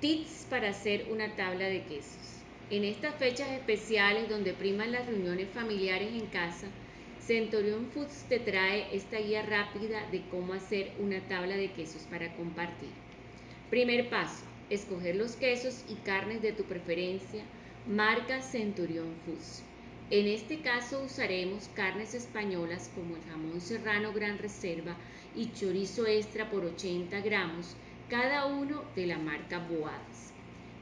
Tips para hacer una tabla de quesos. En estas fechas especiales donde priman las reuniones familiares en casa, Centurion Foods te trae esta guía rápida de cómo hacer una tabla de quesos para compartir. Primer paso, escoger los quesos y carnes de tu preferencia, marca Centurion Foods. En este caso usaremos carnes españolas como el jamón serrano gran reserva y chorizo extra por 80 gramos, cada uno de la marca Boadas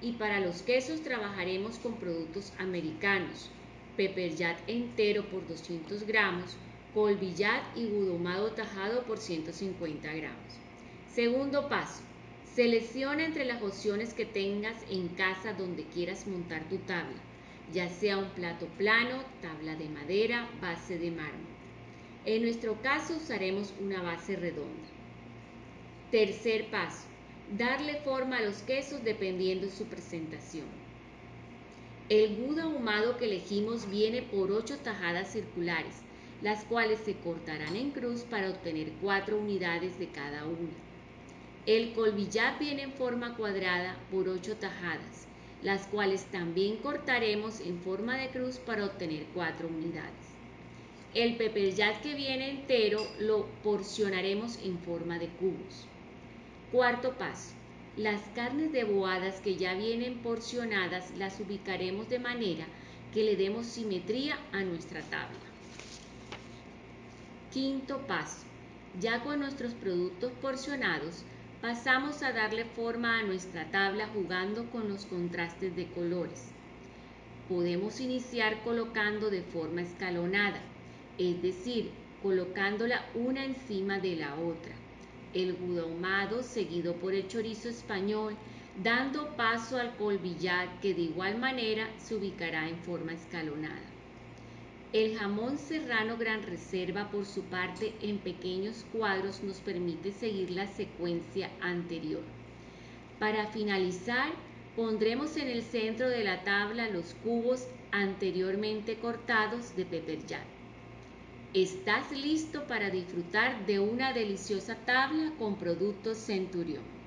y para los quesos trabajaremos con productos americanos, pepperjack entero por 200 gramos, colvillat y gudomado tajado por 150 gramos. Segundo paso, selecciona entre las opciones que tengas en casa donde quieras montar tu tabla, ya sea un plato plano, tabla de madera, base de mármol. En nuestro caso usaremos una base redonda. Tercer paso, darle forma a los quesos dependiendo su presentación. El gouda ahumado que elegimos viene por 8 tajadas circulares, las cuales se cortarán en cruz para obtener 4 unidades de cada una. El colbillat viene en forma cuadrada por 8 tajadas, las cuales también cortaremos en forma de cruz para obtener 4 unidades. El pepperjack que viene entero lo porcionaremos en forma de cubos. Cuarto paso. Las carnes de boadas que ya vienen porcionadas las ubicaremos de manera que le demos simetría a nuestra tabla. Quinto paso. Ya con nuestros productos porcionados, pasamos a darle forma a nuestra tabla jugando con los contrastes de colores. Podemos iniciar colocando de forma escalonada, es decir, colocándola una encima de la otra el ahumado seguido por el chorizo español, dando paso al colbillar que de igual manera se ubicará en forma escalonada. El jamón serrano gran reserva por su parte en pequeños cuadros nos permite seguir la secuencia anterior. Para finalizar, pondremos en el centro de la tabla los cubos anteriormente cortados de pepper jack. Estás listo para disfrutar de una deliciosa tabla con productos Centurión.